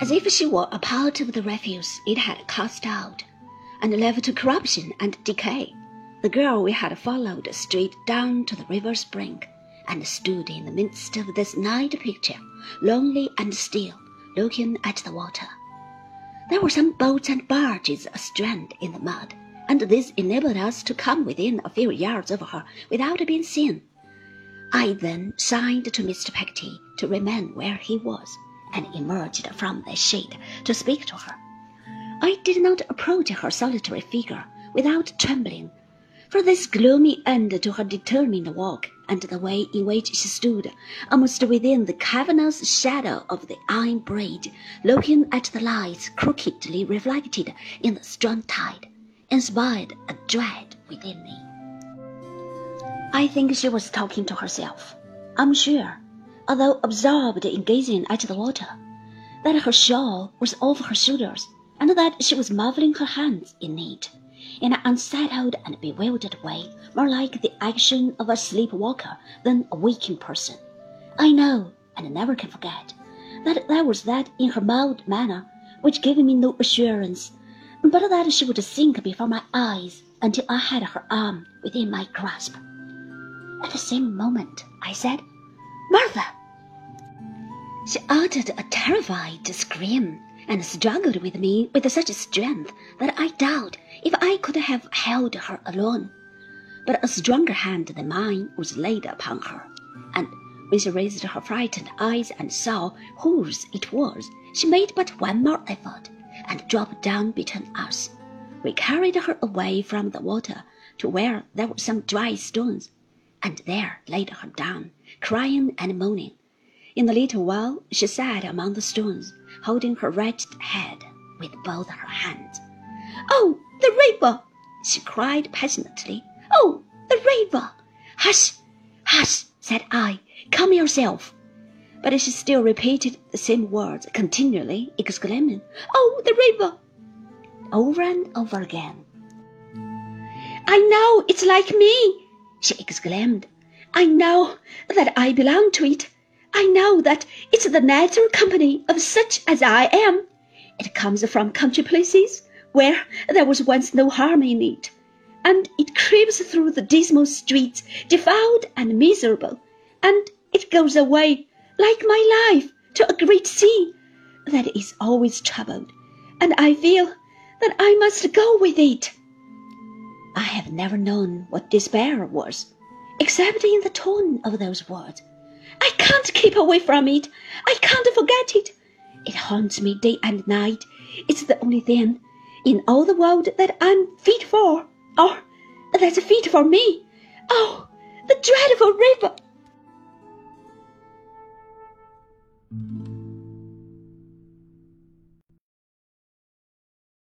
As if she were a part of the refuse it had cast out, and left to corruption and decay, the girl we had followed straight down to the river's brink, and stood in the midst of this night picture, lonely and still, looking at the water. There were some boats and barges astrand in the mud, and this enabled us to come within a few yards of her without being seen. I then signed to Mr. Peggotty to remain where he was, and emerged from the shade to speak to her. I did not approach her solitary figure without trembling, for this gloomy end to her determined walk, and the way in which she stood, almost within the cavernous shadow of the iron bridge, looking at the lights crookedly reflected in the strong tide, inspired a dread within me. I think she was talking to herself. I'm sure, although absorbed in gazing at the water, that her shawl was over her shoulders, and that she was muffling her hands in it in an unsettled and bewildered way, more like the action of a sleepwalker than a waking person. I know, and never can forget, that there was that in her mild manner which gave me no assurance, but that she would sink before my eyes until I had her arm within my grasp. At the same moment, I said, Martha! She uttered a terrified scream and struggled with me with such strength that I doubt if I could have held her alone. But a stronger hand than mine was laid upon her, and when she raised her frightened eyes and saw whose it was, she made but one more effort and dropped down between us. We carried her away from the water to where there were some dry stones, and there laid her down, crying and moaning. In a little while she sat among the stones, holding her wretched head with both her hands. Oh, the river! she cried passionately. Oh, the river! Hush, hush, said I. Calm yourself. But she still repeated the same words, continually exclaiming, Oh, the river! over and over again. I know it's like me, she exclaimed. I know that I belong to it. I know that it's the natural company of such as I am. It comes from country places where there was once no harm in it, and it creeps through the dismal streets, defiled and miserable, and it goes away, like my life, to a great sea that is always troubled, and I feel that I must go with it. I have never known what despair was, except in the tone of those words. I can't keep away from it. I can't forget it. It haunts me day and night. It's the only thing in all the world that I'm fit for, or that's fit for me. Oh, the dreadful river!